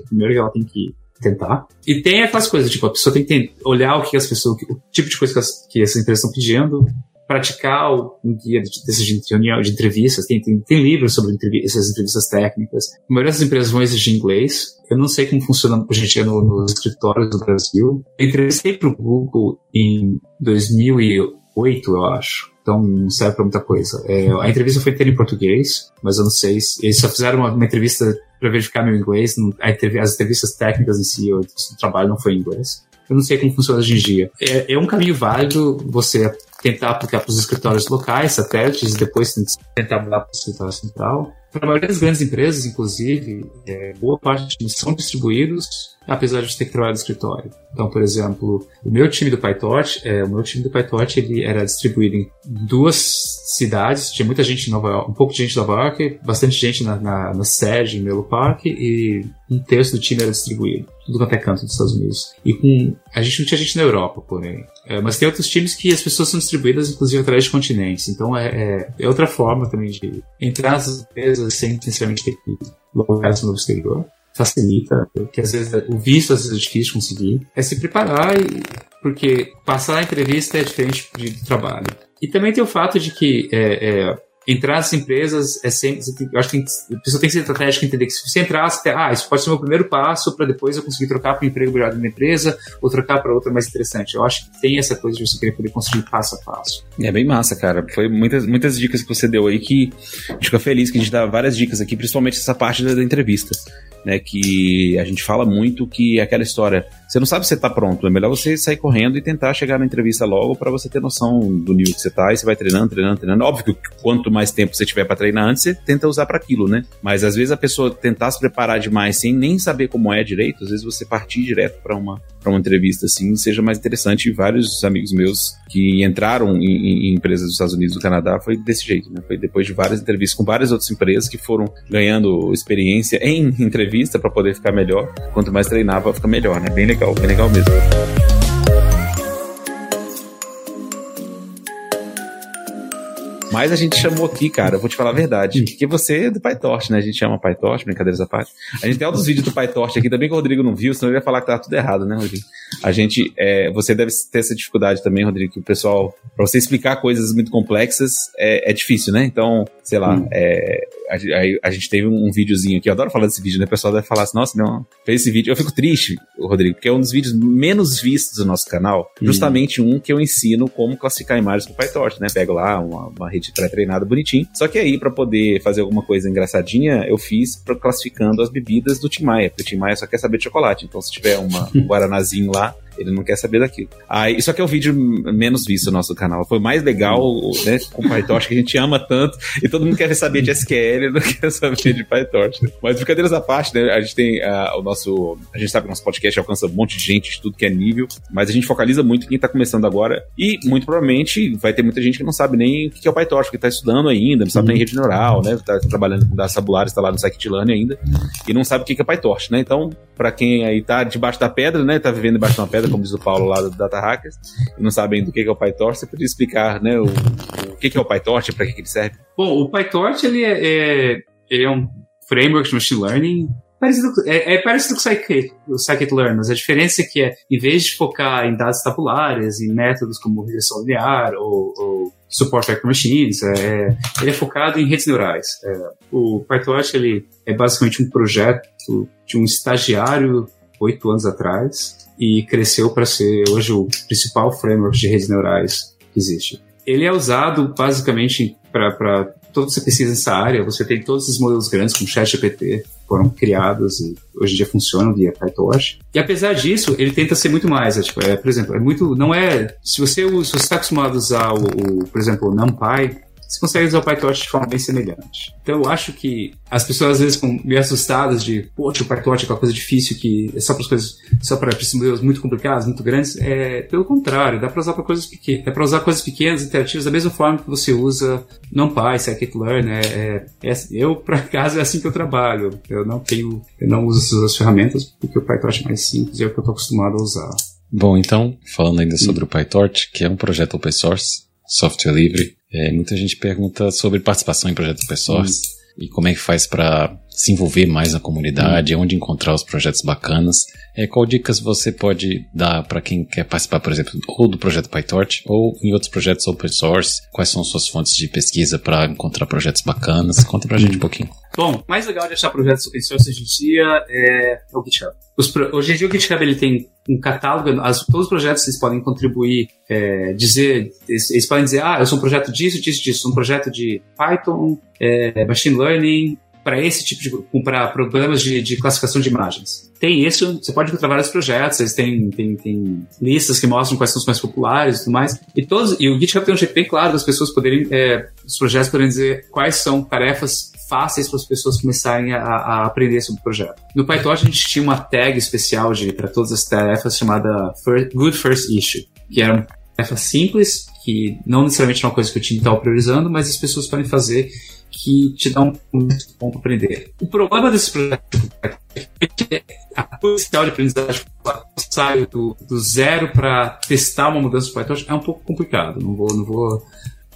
primeiro ela tem que tentar. E tem aquelas coisas, tipo, a pessoa tem que olhar o que as pessoas, o tipo de coisa que, as, que essas empresas estão pedindo, praticar um guia desses de, reunião, de entrevistas. Tem, tem, tem livros sobre essas entrevistas técnicas. A maioria das empresas vão exigir inglês. Eu não sei como funciona hoje em dia no, nos escritórios do Brasil. Eu entrevistei para o Google em 2008, eu acho. Então não serve para muita coisa. É, a entrevista foi inteira em português, mas eu não sei se eles só fizeram uma, uma entrevista para verificar meu inglês. Não, as entrevistas técnicas em si, o trabalho não foi em inglês. Eu não sei como funciona hoje em dia. É, é um caminho válido você tentar aplicar para os escritórios locais, satélites, e depois tentar mudar para o escritório central. Para a maioria das grandes empresas, inclusive, é, boa parte são distribuídos, apesar de ter que trabalhar no escritório. Então, por exemplo, o meu time do PyTorch, é, o meu time do PyTorch, ele era distribuído em duas cidades, tinha muita gente em Nova York, um pouco de gente em Nova York, bastante gente na, na, na sede em Melo Park e um terço do time era distribuído, tudo quanto é canto dos Estados Unidos. E com, a gente não tinha gente na Europa, porém. É, mas tem outros times que as pessoas são distribuídas, inclusive, através de continentes. Então é, é, é outra forma também de entrar nas empresas sem necessariamente ter que logar-se no exterior. Facilita, porque às vezes o visto às vezes é difícil de conseguir. É se preparar, e, porque passar a entrevista é diferente do trabalho. E também tem o fato de que é, é, entrar nas empresas é sempre. Eu acho que a pessoa tem que ser estratégica entender que se você entrar, você tem, ah, isso pode ser o meu primeiro passo para depois eu conseguir trocar para um emprego melhor numa empresa ou trocar para outra mais interessante. Eu acho que tem essa coisa de você querer poder construir passo a passo. É bem massa, cara. Foi muitas, muitas dicas que você deu aí que a gente fica feliz que a gente dá várias dicas aqui, principalmente essa parte da, da entrevista né? Que a gente fala muito que é aquela história, você não sabe se você tá pronto, é melhor você sair correndo e tentar chegar na entrevista logo para você ter noção do nível que você tá e você vai treinando, treinando, treinando. Óbvio que quanto mais tempo você tiver para treinar antes, você tenta usar para aquilo, né? Mas às vezes a pessoa tentar se preparar demais sem nem saber como é direito, às vezes você partir direto para uma para uma entrevista assim seja mais interessante. Vários amigos meus que entraram em, em, empresas dos Estados Unidos do Canadá foi desse jeito, né? Foi depois de várias entrevistas com várias outras empresas que foram ganhando experiência em entrevista para poder ficar melhor. Quanto mais treinava, fica melhor, né? Bem legal, bem legal mesmo. Mas a gente chamou aqui, cara, eu vou te falar a verdade. Hum. Porque você é do PyTorch, né? A gente chama PyTorch, brincadeiras à parte. A gente tem outros vídeos do PyTorch aqui também que o Rodrigo não viu, senão ele ia falar que tá tudo errado, né, Rodrigo? A gente, é, você deve ter essa dificuldade também, Rodrigo, que o pessoal, para você explicar coisas muito complexas, é, é, difícil, né? Então, sei lá, hum. é, a, a, gente teve um, videozinho aqui, eu adoro falar desse vídeo, né? O pessoal deve falar assim, nossa, não, fez esse vídeo. Eu fico triste, Rodrigo, porque é um dos vídeos menos vistos do nosso canal, hum. justamente um que eu ensino como classificar imagens com PyTorch, né? Pego lá uma, uma rede pré-treinada bonitinho. Só que aí, para poder fazer alguma coisa engraçadinha, eu fiz classificando as bebidas do Tim Maia, porque o Tim Maia só quer saber de chocolate. Então, se tiver uma, um guaranazinho lá, ele não quer saber daquilo. Aí, isso aqui é o vídeo menos visto do nosso canal. Foi mais legal, né, com PyTorch, que a gente ama tanto, e todo mundo quer saber de SQL, não quer saber de PyTorch. Mas brincadeiras à parte, né, a gente tem uh, o nosso, a gente sabe que o nosso podcast alcança um monte de gente de tudo que é nível, mas a gente focaliza muito em quem tá começando agora, e muito provavelmente vai ter muita gente que não sabe nem o que é o PyTorch, que tá estudando ainda, não sabe nem rede neural, né, tá trabalhando com dados tabulares, tá lá no scikit-learn ainda, e não sabe o que é PyTorch, né, então, para quem aí tá debaixo da pedra, né, tá vivendo debaixo de uma pedra, como diz o Paulo lá do Data Hackers e não sabem do que é o PyTorch, você podia explicar né, o, o que é o PyTorch, para que ele serve? Bom, o PyTorch ele é, é, ele é um framework de machine learning parecido, é, é parecido com o scikit-learn, mas a diferença é que é, em vez de focar em dados tabulares, em métodos como regressão linear ou, ou support vector machines, é, ele é focado em redes neurais. É, o PyTorch ele é basicamente um projeto de um estagiário oito anos atrás e cresceu para ser hoje o principal framework de redes neurais que existe. Ele é usado basicamente para toda você pesquisa nessa área, você tem todos esses modelos grandes como ChatGPT, foram criados e hoje em dia funcionam via PyTorch. E apesar disso, ele tenta ser muito mais. É, tipo, é, por exemplo, é muito, não é. Se você está acostumado a usar o, o, por exemplo, o NumPy, você consegue usar o PyTorch de forma bem semelhante. Então eu acho que as pessoas às vezes ficam meio assustadas de, poxa, o PyTorch é aquela coisa difícil que é só para coisas, só para modelos muito complicados, muito grandes. É, pelo contrário, dá para usar para coisas pequenas, dá para usar coisas pequenas, interativas, da mesma forma que você usa NumPy, scikit-learn. É, é, é, eu, por acaso, é assim que eu trabalho. Eu não tenho, eu não uso essas ferramentas porque o PyTorch é mais simples e é o que eu estou acostumado a usar. Bom, então, falando ainda sobre o PyTorch, que é um projeto open source, software livre, é, muita gente pergunta sobre participação em projetos open source hum. e como é que faz para se envolver mais na comunidade, hum. onde encontrar os projetos bacanas. É, qual dicas você pode dar para quem quer participar, por exemplo, ou do projeto PyTorch ou em outros projetos open source? Quais são suas fontes de pesquisa para encontrar projetos bacanas? Conta pra gente um pouquinho. Bom, mais legal de achar projetos open source hoje em dia é o GitHub. Pro... Hoje em dia o GitHub ele tem um catálogo, as, todos os projetos eles podem contribuir, é, dizer, eles, eles, podem dizer, ah, eu sou um projeto disso, disso, disso, um projeto de Python, é, Machine Learning, para esse tipo de para problemas de, de, classificação de imagens. Tem isso, você pode encontrar vários projetos, eles têm, têm, têm listas que mostram quais são os mais populares e tudo mais. E todos e o GitHub tem um bem claro das pessoas poderem, é, os projetos poderem dizer quais são tarefas fáceis para as pessoas começarem a, a, aprender sobre o projeto. No PyTorch a gente tinha uma tag especial para todas as tarefas chamada First, Good First Issue, que era uma tarefa simples, que não necessariamente é uma coisa que o time estava priorizando, mas as pessoas podem fazer que te dá um muito bom para aprender. O problema desse projeto é que a potencial de aprendizagem sai do, do zero para testar uma mudança do PyTorch é um pouco complicado. Não vou, não vou,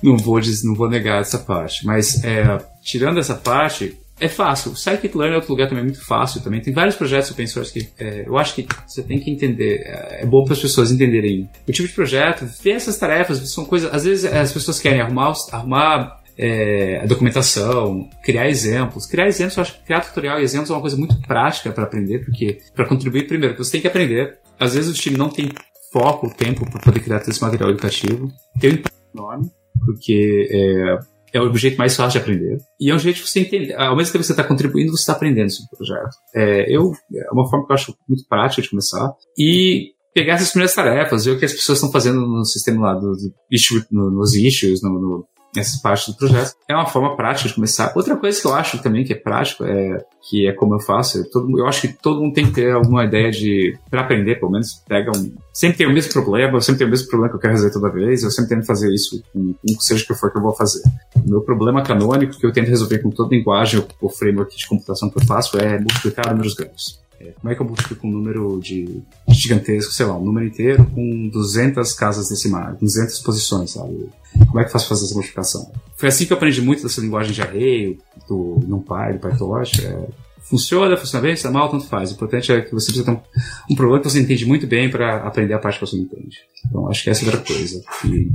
não vou, não vou negar essa parte. Mas é, tirando essa parte, é fácil. Scikit-Learn é outro lugar também muito fácil. Também tem vários projetos open source que é, eu acho que você tem que entender. É, é bom para as pessoas entenderem o tipo de projeto, ver essas tarefas. São coisas. Às vezes as pessoas querem arrumar, arrumar é, a documentação, criar exemplos. Criar exemplos, eu acho que criar tutorial e exemplos é uma coisa muito prática para aprender, porque para contribuir primeiro, você tem que aprender. Às vezes o time não tem foco, tempo para poder criar todo esse material educativo. Tem um impacto enorme, porque é, é o jeito mais fácil de aprender. E é um jeito de você entender. Ao mesmo tempo que você está contribuindo, você está aprendendo sobre o projeto. É, eu, é uma forma que eu acho muito prática de começar. E pegar essas primeiras tarefas, ver o que as pessoas estão fazendo no sistema lá, do, do nos issues, no, no, essa parte do projeto. É uma forma prática de começar. Outra coisa que eu acho também que é prático é que é como eu faço. Eu, todo, eu acho que todo mundo tem que ter alguma ideia de para aprender, pelo menos pega um. Sempre tem o mesmo problema, eu sempre tenho o mesmo problema que eu quero resolver toda vez. Eu sempre tento fazer isso com, com seja o que for que eu vou fazer. O meu problema canônico que eu tento resolver com toda linguagem ou framework de computação que eu faço é multiplicar números grandes. É, como é que eu multiplico um número de gigantesco, sei lá, um número inteiro com 200 casas decimais, 200 posições, sabe? Como é que eu faço fazer essa multiplicação? Foi assim que eu aprendi muito dessa linguagem de array, do NumPy, do PyTorch. É, funciona, funciona bem, está mal, tanto faz. O importante é que você precisa ter um, um problema que você entende muito bem para aprender a parte que você não entende. Então, acho que essa é outra coisa que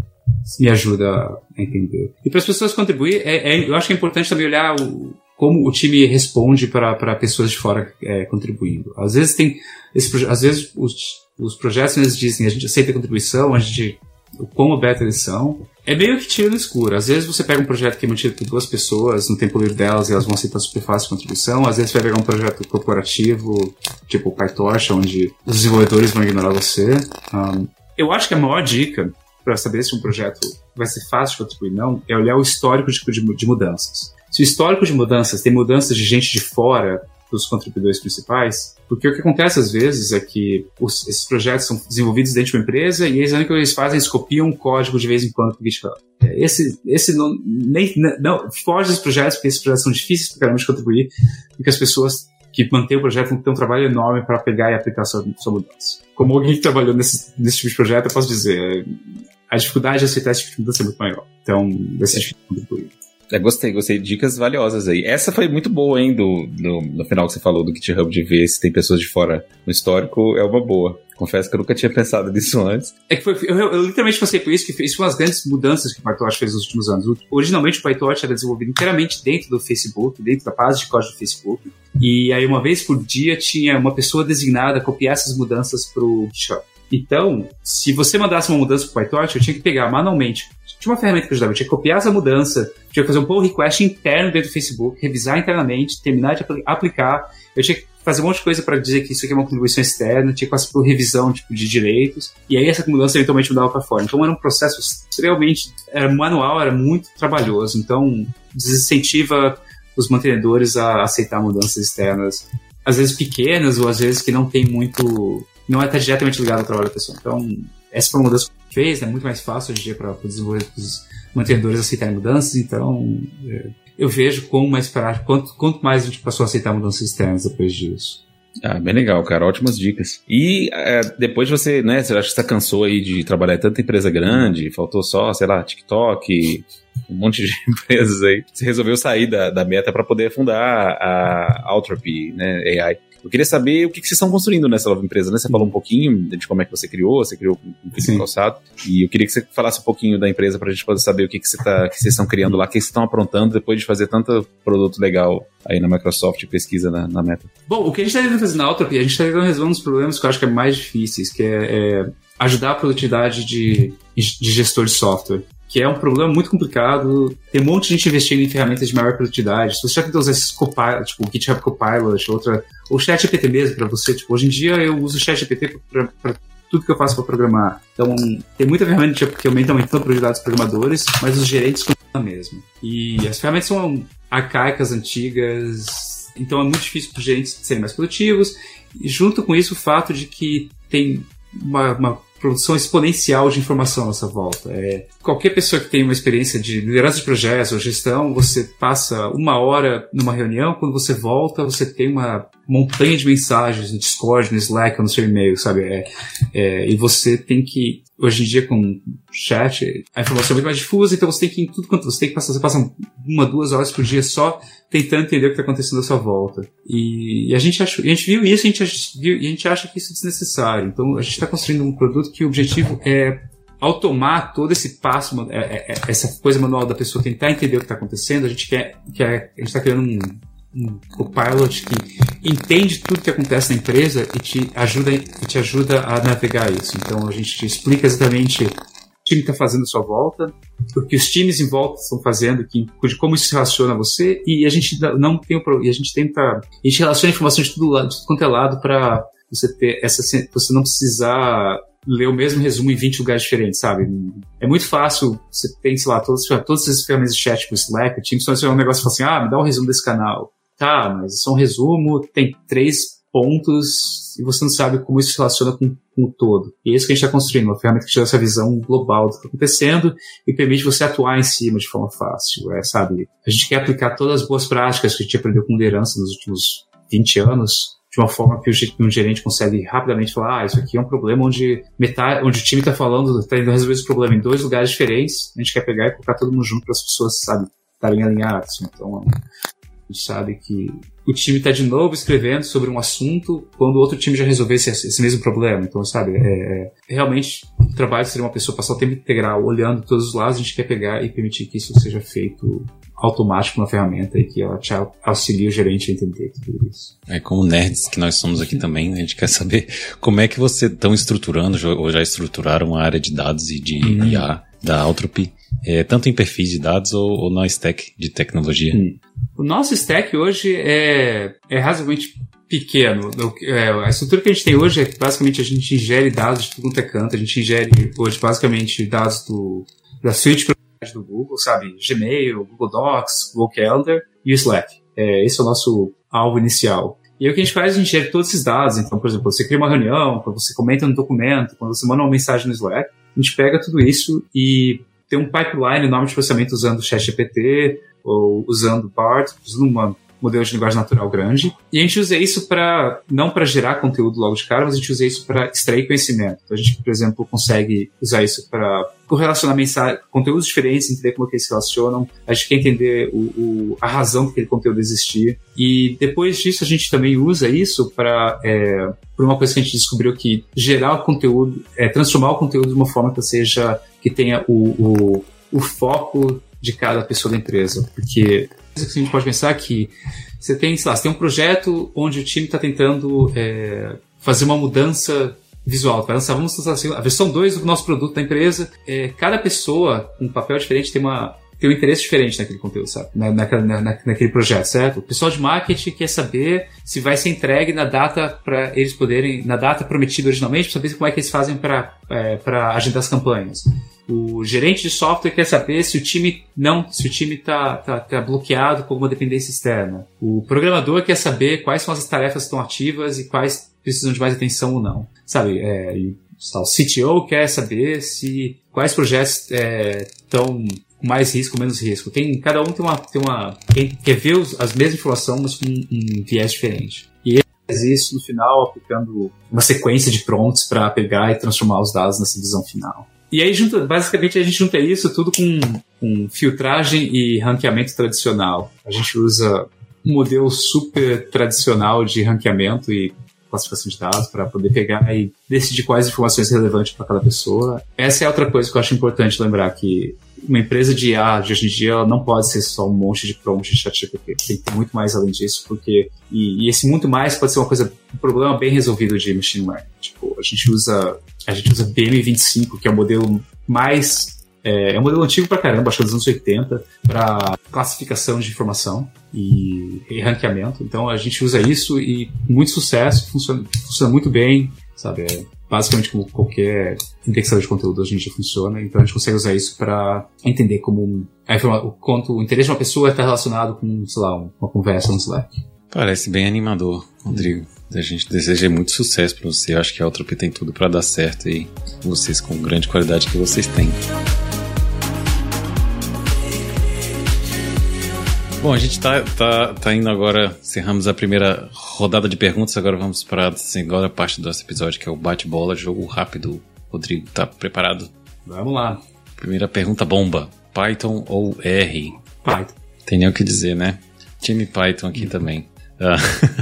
me ajuda a entender. E para as pessoas contribuir, é, é, eu acho que é importante também olhar o, como o time responde para pessoas de fora é, contribuindo. Às vezes tem esse, às vezes os, os projetos eles dizem a gente aceita a contribuição, a gente o quão aberto eles são. É meio que tiro no escuro. Às vezes você pega um projeto que é mantido por duas pessoas, no tempo livre delas, e elas vão aceitar super fácil contribuição. Às vezes você vai pegar um projeto corporativo, tipo PyTorch, onde os desenvolvedores vão ignorar você. Um, eu acho que a maior dica para saber se um projeto vai ser fácil de contribuir ou não é olhar o histórico de, de, de mudanças. Se o histórico de mudanças tem mudanças de gente de fora dos contribuidores principais, porque o que acontece às vezes é que os, esses projetos são desenvolvidos dentro de uma empresa e eles, o que eles fazem, eles copiam um código de vez em quando para o GitHub. É, esse, esse não, nem, não, foge dos projetos, porque esses projetos são difíceis para caramba de contribuir, porque as pessoas que mantêm o projeto vão ter um trabalho enorme para pegar e aplicar sua, sua mudança. Como alguém que trabalhou nesse, nesse tipo de projeto, eu posso dizer, a dificuldade de aceitar esse tipo de mudança é muito maior. Então, vai ser difícil contribuir. É, gostei, gostei. Dicas valiosas aí. Essa foi muito boa, hein, do, do, no final que você falou do GitHub, de ver se tem pessoas de fora no histórico, é uma boa. Confesso que eu nunca tinha pensado nisso antes. É que foi, eu, eu, eu literalmente passei por isso, que foi uma das grandes mudanças que o PyTorch fez nos últimos anos. Originalmente o PyTorch era desenvolvido inteiramente dentro do Facebook, dentro da base de código do Facebook. E aí uma vez por dia tinha uma pessoa designada a copiar essas mudanças para o GitHub. Então, se você mandasse uma mudança para o PyTorch, eu tinha que pegar manualmente. Tinha uma ferramenta que ajudava, eu tinha que copiar essa mudança, tinha que fazer um pull request interno dentro do Facebook, revisar internamente, terminar de aplicar. Eu tinha que fazer um monte de coisa para dizer que isso aqui é uma contribuição externa, tinha que passar por revisão tipo, de direitos, e aí essa mudança eventualmente mudava para fora. Então era um processo extremamente era manual, era muito trabalhoso. Então desincentiva os mantenedores a aceitar mudanças externas, às vezes pequenas ou às vezes que não tem muito não é diretamente ligado ao trabalho da pessoa. Então, essa foi uma mudança que fez, é né? muito mais fácil hoje em dia para os mantenedores aceitarem mudanças, então é, eu vejo como mais prático, quanto, quanto mais a gente passou a aceitar mudanças externas depois disso. Ah, bem legal, cara. Ótimas dicas. E é, depois você, né, você acha que você cansou aí de trabalhar em tanta empresa grande, faltou só, sei lá, TikTok, um monte de empresas aí. Você resolveu sair da, da meta para poder fundar a Altropy, né, AI. Eu queria saber o que, que vocês estão construindo nessa nova empresa, né? Você falou um pouquinho de como é que você criou, você criou um Felipe Calçado. E eu queria que você falasse um pouquinho da empresa para a gente poder saber o que, que, você tá, que vocês estão criando lá, o que vocês estão aprontando depois de fazer tanto produto legal aí na Microsoft pesquisa na, na meta. Bom, o que a gente está tentando fazer na Altropy, a gente está tentando resolver uns problemas que eu acho que é mais difíceis, que é, é ajudar a produtividade de, de gestor de software que é um problema muito complicado. Tem um monte de gente investindo em ferramentas de maior produtividade. Se você já tentou usar esses Copilot, tipo o GitHub Copilot, outra, ou ChatGPT mesmo para você, tipo, hoje em dia eu uso o ChatGPT para tudo que eu faço para programar. Então, tem muita ferramenta que aumenta a produtividade dos programadores, mas os gerentes continuam mesmo. E as ferramentas são arcaicas, antigas, então é muito difícil para os gerentes serem mais produtivos. E junto com isso, o fato de que tem uma, uma produção exponencial de informação à nossa volta. É, qualquer pessoa que tem uma experiência de liderança de projetos ou gestão, você passa uma hora numa reunião, quando você volta, você tem uma montanha de mensagens no Discord, no Slack, no seu e-mail, sabe? É, é, e você tem que, hoje em dia com chat, a informação é muito mais difusa, então você tem que, em tudo quanto você tem que passar, você passa uma, duas horas por dia só tentando entender o que está acontecendo à sua volta. E, e a gente achou, a gente viu isso, a gente viu, e a gente acha que isso é desnecessário. Então a gente está construindo um produto que o objetivo é automar todo esse passo, é, é, é, essa coisa manual da pessoa tentar entender o que está acontecendo. A gente quer, quer a gente está criando um, um copilot que entende tudo que acontece na empresa e te ajuda, e te ajuda a navegar isso. Então a gente te explica exatamente o time está fazendo à sua volta, o que os times em volta estão fazendo, que, de como isso se relaciona a você, e a gente não tem e a gente tenta, a gente relaciona a informação de tudo, de tudo quanto é lado para você ter essa, você não precisar ler o mesmo resumo em 20 lugares diferentes, sabe? É muito fácil, você tem, sei lá, todas, todas essas ferramentas de chat, tipo Slack, o Teams, então, é um negócio e fala assim, ah, me dá um resumo desse canal. Tá, mas isso é um resumo, tem três pontos e você não sabe como isso se relaciona com, com o todo. E é isso que a gente está construindo, uma ferramenta que te dá essa visão global do que está acontecendo e permite você atuar em cima de forma fácil, é, sabe? A gente quer aplicar todas as boas práticas que a gente aprendeu com liderança nos últimos 20 anos de uma forma que um gerente consegue rapidamente falar, ah, isso aqui é um problema onde metade, onde o time está falando, está indo resolver esse problema em dois lugares diferentes, a gente quer pegar e colocar todo mundo junto para as pessoas, sabe, estarem alinhadas. Então, a gente sabe que o time está de novo escrevendo sobre um assunto quando o outro time já resolveu esse, esse mesmo problema. Então, sabe, é, é, realmente o trabalho seria uma pessoa passar o tempo integral olhando todos os lados, a gente quer pegar e permitir que isso seja feito automático na ferramenta e que ela te auxilie o gerente a entender tudo isso. É como nerds que nós somos aqui também, a gente quer saber como é que você estão estruturando ou já estruturaram a área de dados e de uhum. IA da Altropy, é, tanto em perfis de dados ou, ou na stack de tecnologia. Uhum. O nosso stack hoje é, é razoavelmente pequeno. É, a estrutura que a gente tem hoje é que basicamente a gente ingere dados de tudo quanto é canto. A gente ingere hoje basicamente dados do, da suite do Google, sabe? Gmail, Google Docs, Google Calendar e o Slack. É, esse é o nosso alvo inicial. E aí o que a gente faz, a gente ingere todos esses dados. Então, por exemplo, você cria uma reunião, quando você comenta no documento, quando você manda uma mensagem no Slack, a gente pega tudo isso e tem um pipeline enorme de processamento usando o ChatGPT, ou usando BART, usando um modelo de linguagem natural grande. E a gente usa isso para não para gerar conteúdo logo de cara, mas a gente usa isso para extrair conhecimento. Então a gente, por exemplo, consegue usar isso para correlacionar conteúdos diferentes, entender como que eles se relacionam. A gente quer entender o, o, a razão que aquele conteúdo existir. E depois disso a gente também usa isso para é, uma coisa que a gente descobriu que gerar o conteúdo, é, transformar o conteúdo de uma forma que seja que tenha o, o, o foco de cada pessoa da empresa. Porque a gente pode pensar que você tem, sei lá, você tem um projeto onde o time está tentando é, fazer uma mudança visual. Vai lançar, vamos lançar assim, a versão 2 do nosso produto da empresa. É, cada pessoa com um papel diferente tem uma tem um interesse diferente naquele conteúdo, sabe? Na, na, na, naquele projeto, certo? O pessoal de marketing quer saber se vai ser entregue na data para eles poderem, na data prometida originalmente, para saber como é que eles fazem para é, agendar as campanhas. O gerente de software quer saber se o time não, se o time está tá, tá bloqueado com alguma dependência externa. O programador quer saber quais são as tarefas que estão ativas e quais precisam de mais atenção ou não. Sabe? É, o CTO quer saber se quais projetos estão é, mais risco menos risco. Tem, cada um tem uma, tem uma quer ver as mesmas informações, mas com um, um viés diferente. E isso no final aplicando uma sequência de prompts para pegar e transformar os dados nessa visão final. E aí, junta, basicamente, a gente junta isso tudo com, com filtragem e ranqueamento tradicional. A gente usa um modelo super tradicional de ranqueamento e classificação de dados para poder pegar e decidir quais informações relevantes para cada pessoa. Essa é outra coisa que eu acho importante lembrar que uma empresa de IA de hoje em dia ela não pode ser só um monte de prompt de chat GPT. Tem que ter muito mais além disso, porque. E, e, esse muito mais pode ser uma coisa, um problema bem resolvido de machine learning. Tipo, a gente usa. A gente usa BM25, que é o modelo mais. É, é um modelo antigo pra caramba, acho que é dos anos 80, para classificação de informação e, e ranqueamento. Então a gente usa isso e muito sucesso, funciona, funciona muito bem, sabe? É, basicamente como qualquer indexador de conteúdo hoje em dia funciona, então a gente consegue usar isso para entender como a o quanto o interesse de uma pessoa está relacionado com, sei lá, uma conversa no Slack. Parece bem animador, Rodrigo. A gente deseja muito sucesso para você. Eu acho que a Utopia tem tudo para dar certo e vocês com grande qualidade que vocês têm. Bom, a gente tá, tá, tá indo agora, encerramos a primeira rodada de perguntas, agora vamos para a segunda parte do nosso episódio, que é o bate-bola, jogo rápido. Rodrigo, tá preparado? Vamos lá. Primeira pergunta bomba, Python ou R? Python. Tem nem o que dizer, né? Time Python aqui também. Ah.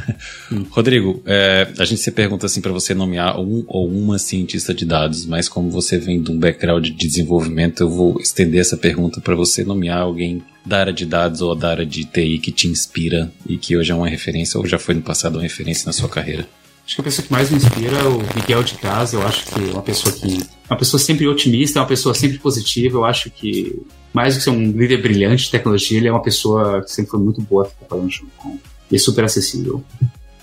Rodrigo, é, a gente se pergunta assim para você nomear um ou uma cientista de dados, mas como você vem de um background de desenvolvimento, eu vou estender essa pergunta para você nomear alguém da área de dados ou da área de TI que te inspira e que hoje é uma referência ou já foi no passado uma referência na sua carreira. Acho que a pessoa que mais me inspira é o Miguel de Casa. Eu acho que é uma pessoa que. Uma pessoa sempre otimista, é uma pessoa sempre positiva. Eu acho que, mais do que ser um líder brilhante de tecnologia, ele é uma pessoa que sempre foi muito boa trabalhando junto com e super acessível.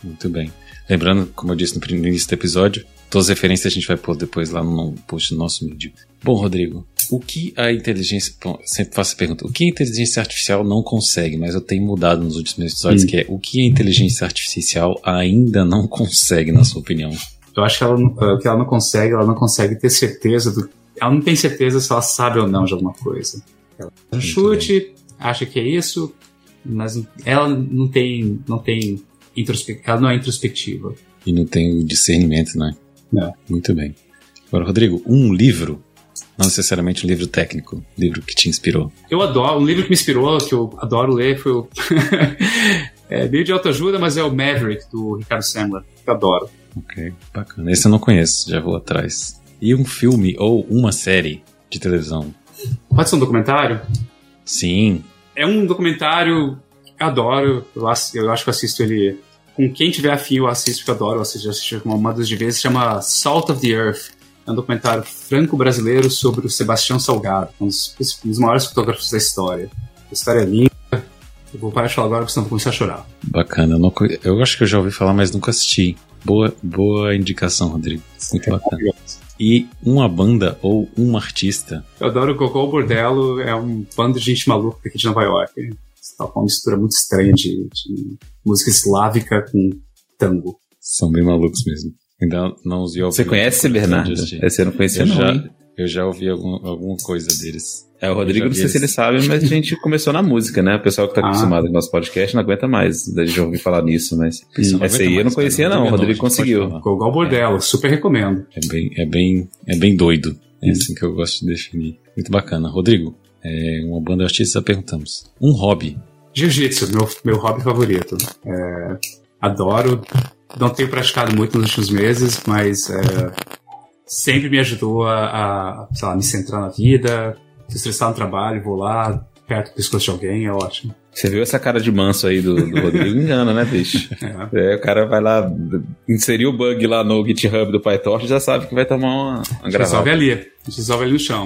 Muito bem. Lembrando, como eu disse no início do episódio, todas as referências a gente vai pôr depois lá no post do nosso vídeo. Bom, Rodrigo, o que a inteligência. Bom, sempre faço a pergunta: o que a inteligência artificial não consegue? Mas eu tenho mudado nos últimos episódios, hum. que é o que a inteligência artificial ainda não consegue, na sua opinião? Eu acho que ela, o que ela não consegue, ela não consegue ter certeza do. Ela não tem certeza se ela sabe ou não de alguma coisa. Ela um chute, bem. acha que é isso, mas ela não tem, não tem ela não é introspectiva. E não tem o discernimento, né? Não. Muito bem. Agora, Rodrigo, um livro, não necessariamente um livro técnico, um livro que te inspirou. Eu adoro, um livro que me inspirou, que eu adoro ler, foi o. é meio de autoajuda, mas é o Maverick, do Ricardo Sandler, que eu adoro. Ok, bacana. Esse eu não conheço, já vou atrás. E um filme ou uma série de televisão? Pode ser um documentário? Sim, é um documentário que eu adoro. Eu, eu acho que eu assisto ele. Com quem tiver afim, eu assisto, que eu adoro. Eu assisto, assisto uma das de vezes. Chama Salt of the Earth. É um documentário franco-brasileiro sobre o Sebastião Salgado, um dos, um dos maiores fotógrafos da história. A história é linda. Eu vou parar de falar agora, porque senão vou começar a chorar. Bacana. Eu, não, eu acho que eu já ouvi falar, mas nunca assisti. Boa, boa indicação, Rodrigo. Muito é bacana. E uma banda ou um artista. Eu adoro o Gogol Bordello, é um bando de gente maluca aqui de Nova York. Tá uma mistura muito estranha de, de música eslávica com tango. São bem malucos mesmo. Ainda não os vi Você conhece, Bernardo? Esse eu não conhecia, eu não. Já, eu já ouvi algum, alguma coisa deles. É, o Rodrigo, não sei se ele sabe, mas a gente começou na música, né? O pessoal que tá ah. acostumado com o nosso podcast não aguenta mais da gente ouvir falar nisso, mas essa aí eu não conhecia, não. O Rodrigo conseguiu. Igual Bordello, super recomendo. É bem, é bem, é bem doido. É assim que eu gosto de definir. Muito bacana. Rodrigo, é uma banda de artistas, perguntamos. Um hobby. Jiu-jitsu, meu, meu hobby favorito. É, adoro. Não tenho praticado muito nos últimos meses, mas é, sempre me ajudou a, a lá, me centrar na vida, se estressar no trabalho, vou lá, perto do pescoço de alguém, é ótimo. Você viu essa cara de manso aí do, do Rodrigo? Engana, né, bicho? É. é. o cara vai lá, inserir o bug lá no GitHub do PyTorch já sabe que vai tomar uma, uma gravata. Resolve ali, resolve ali no chão.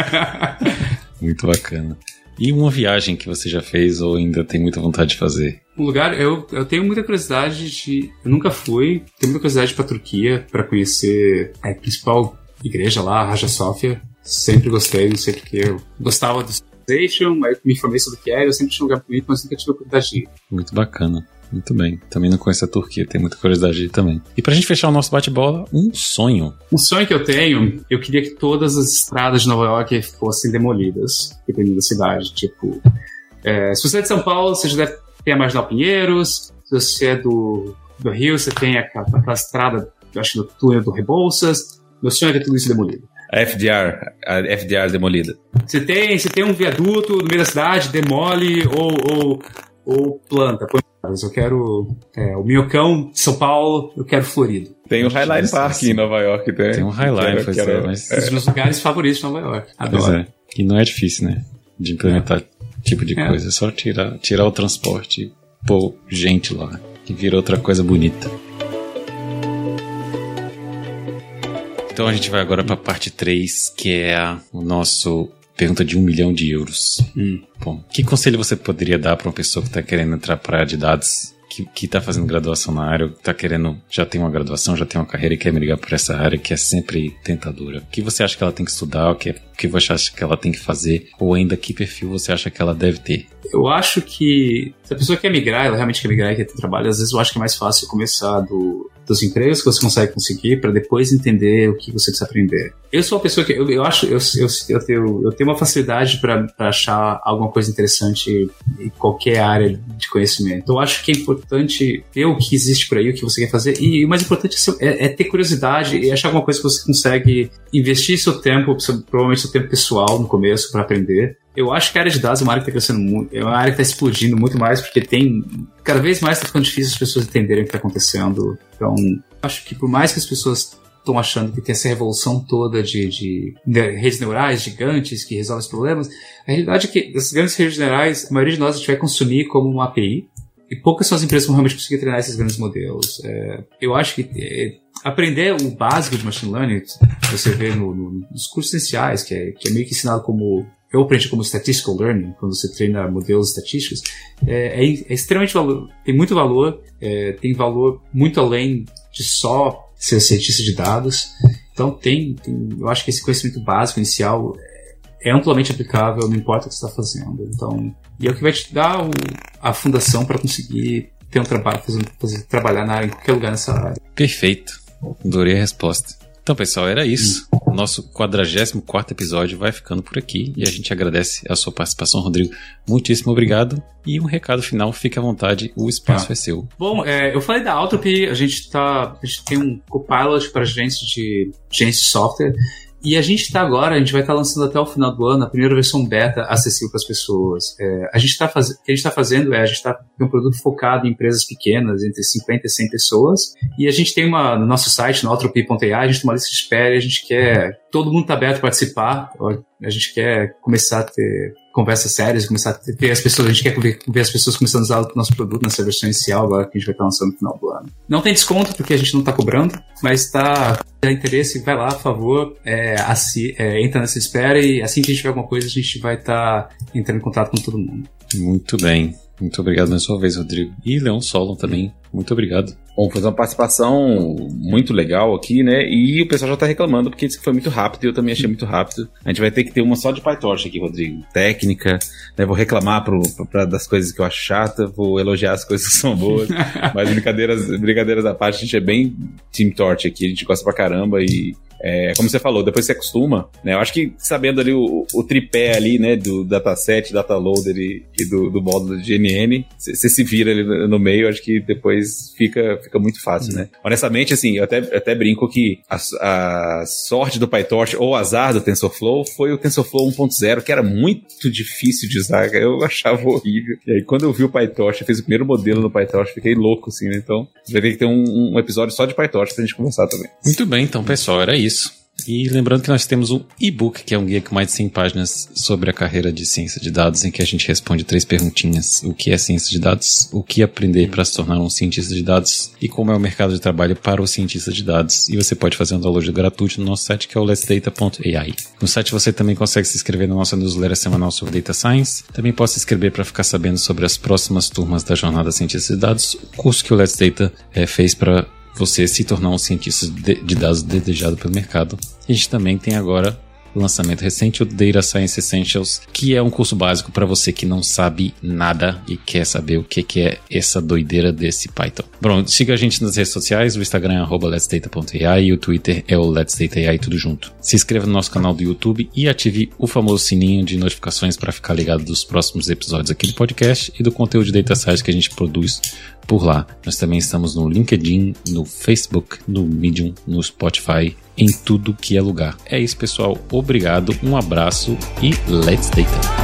Muito bacana. E uma viagem que você já fez ou ainda tem muita vontade de fazer? Um lugar, eu, eu tenho muita curiosidade de. Eu nunca fui, tenho muita curiosidade para Turquia, para conhecer a principal igreja lá, Raja Sofia. Sempre gostei, não sei porque eu gostava do Civilization, aí me informei sobre o que era, eu sempre tinha um lugar bonito, mas nunca tive a oportunidade de ir. Muito bacana. Muito bem. Também não conheço a Turquia, tenho muita curiosidade de ir também. E pra gente fechar o nosso bate-bola, um sonho. Um sonho que eu tenho, eu queria que todas as estradas de Nova York fossem demolidas, dependendo da cidade. Tipo, é, se você é de São Paulo, você já deve ter a Marginal Pinheiros. Se você é do do Rio, você tem aquela, aquela estrada, eu acho, do túnel do Rebouças. Meu sonho é ver tudo isso demolido. A FDR, a FDR demolida. Você tem, você tem um viaduto no meio da cidade, demole ou, ou, ou planta. Eu quero é, o Minhocão de São Paulo, eu quero Florido. Tem o Highline Park assim. em Nova York. Tem, tem um Highline, pois é, mas... É. Um dos meus lugares favoritos de Nova York. Adoro. Pois é. E não é difícil, né? De implementar é. tipo de é. coisa. É só tirar, tirar o transporte e pôr gente lá. Que vira outra coisa bonita. Então a gente vai agora para a parte 3, que é o nosso pergunta de um milhão de euros. Hum. Bom, que conselho você poderia dar para uma pessoa que está querendo entrar para a área de dados que, que tá fazendo graduação na área, que tá querendo, já tem uma graduação, já tem uma carreira e quer brigar por essa área que é sempre tentadora. O que você acha que ela tem que estudar? O que, o que você acha que ela tem que fazer? Ou ainda que perfil você acha que ela deve ter? Eu acho que se a pessoa quer migrar, ela realmente quer migrar e quer ter trabalho, às vezes eu acho que é mais fácil começar do, dos empregos que você consegue conseguir para depois entender o que você precisa aprender. Eu sou uma pessoa que eu, eu acho eu, eu, eu, tenho, eu tenho uma facilidade para achar alguma coisa interessante em qualquer área de conhecimento. Eu acho que é importante ver o que existe por aí, o que você quer fazer e o mais importante é, é ter curiosidade e achar alguma coisa que você consegue investir seu tempo, provavelmente tempo pessoal no começo para aprender eu acho que a área de dados é uma área que está crescendo muito, é uma área que está explodindo muito mais, porque tem. Cada vez mais está ficando difícil as pessoas entenderem o que está acontecendo. Então, acho que por mais que as pessoas estão achando que tem essa revolução toda de, de, de, redes neurais gigantes que resolvem os problemas, a realidade é que essas grandes redes neurais, a maioria de nós a gente vai consumir como uma API, e poucas são as empresas que vão realmente conseguir treinar esses grandes modelos. É, eu acho que é, aprender o básico de machine learning, você vê no, no, nos cursos essenciais, que é, que é meio que ensinado como eu aprendi como statistical learning, quando você treina modelos estatísticos, é, é, é extremamente valor, tem muito valor, é, tem valor muito além de só ser cientista de dados. Então tem, tem, eu acho que esse conhecimento básico inicial é amplamente aplicável, não importa o que você está fazendo. Então, e é o que vai te dar o, a fundação para conseguir ter um trabalho, fazer, fazer, trabalhar na área, em qualquer lugar nessa área. Perfeito. Adorei a resposta. Então, pessoal, era isso. O nosso 44 episódio vai ficando por aqui e a gente agradece a sua participação, Rodrigo. Muitíssimo obrigado. E um recado final, fique à vontade, o espaço ah. é seu. Bom, é, eu falei da Autopy, a gente tá. A gente tem um copilot para gente de gente de software. E a gente está agora, a gente vai estar tá lançando até o final do ano a primeira versão beta acessível para as pessoas. É, a gente está faz... O que a gente está fazendo é, a gente está um produto focado em empresas pequenas, entre 50 e 100 pessoas, e a gente tem uma, no nosso site, no Autopi.ai, a gente tem uma lista de espera e a gente quer, todo mundo está aberto a participar, a gente quer começar a ter conversas sérias, começar a ver as pessoas, a gente quer ver, as pessoas começando a usar o nosso produto nessa versão inicial agora que a gente vai estar lançando no final do ano. Não tem desconto porque a gente não está cobrando, mas está tem interesse, vai lá, por favor, é, assim, é, entra nessa espera e assim que a gente tiver alguma coisa, a gente vai estar tá entrando em contato com todo mundo. Muito bem. Muito obrigado mais uma vez, Rodrigo. E Leon Solon também. Muito obrigado. Bom, foi uma participação muito legal aqui, né? E o pessoal já tá reclamando porque disse que foi muito rápido e eu também achei muito rápido. A gente vai ter que ter uma só de PyTorch aqui, Rodrigo. Técnica, né? Vou reclamar pro, pra, das coisas que eu acho chata, vou elogiar as coisas que são boas. mas brincadeiras, brincadeiras à parte, a gente é bem Team Torch aqui, a gente gosta pra caramba e é, como você falou, depois você acostuma, né? Eu acho que sabendo ali o, o tripé ali, né, do dataset, dataloader e, e do, do módulo de GNN, você se vira ali no meio, acho que depois fica, fica muito fácil, uhum. né? Honestamente, assim, eu até, até brinco que a, a sorte do PyTorch ou o azar do TensorFlow foi o TensorFlow 1.0, que era muito difícil de usar, eu achava horrível. E aí, quando eu vi o PyTorch, eu fiz o primeiro modelo no PyTorch, fiquei louco, assim, né? Então, vai ter que ter um, um episódio só de PyTorch pra gente conversar também. Muito bem, então, pessoal, era isso. E lembrando que nós temos um e-book, que é um guia com mais de 100 páginas sobre a carreira de ciência de dados, em que a gente responde três perguntinhas: o que é ciência de dados, o que aprender para se tornar um cientista de dados e como é o mercado de trabalho para o cientista de dados. E você pode fazer um download gratuito no nosso site, que é o letsdata.ai. No site você também consegue se inscrever na nossa newsletter semanal sobre Data Science. Também pode se inscrever para ficar sabendo sobre as próximas turmas da Jornada Cientista de Dados, o curso que o Let's Data é, fez para você se tornar um cientista de, dados desejado pelo mercado. A gente também tem agora lançamento recente, o Data Science Essentials, que é um curso básico para você que não sabe nada e quer saber o que, que é essa doideira desse Python. Bom, siga a gente nas redes sociais, o Instagram é letsdata.ai e o Twitter é o letsdata.ai, tudo junto. Se inscreva no nosso canal do YouTube e ative o famoso sininho de notificações para ficar ligado dos próximos episódios aqui do podcast e do conteúdo de Data Science que a gente produz por lá. Nós também estamos no LinkedIn, no Facebook, no Medium, no Spotify, em tudo que é lugar. É isso, pessoal. Obrigado, um abraço e let's data.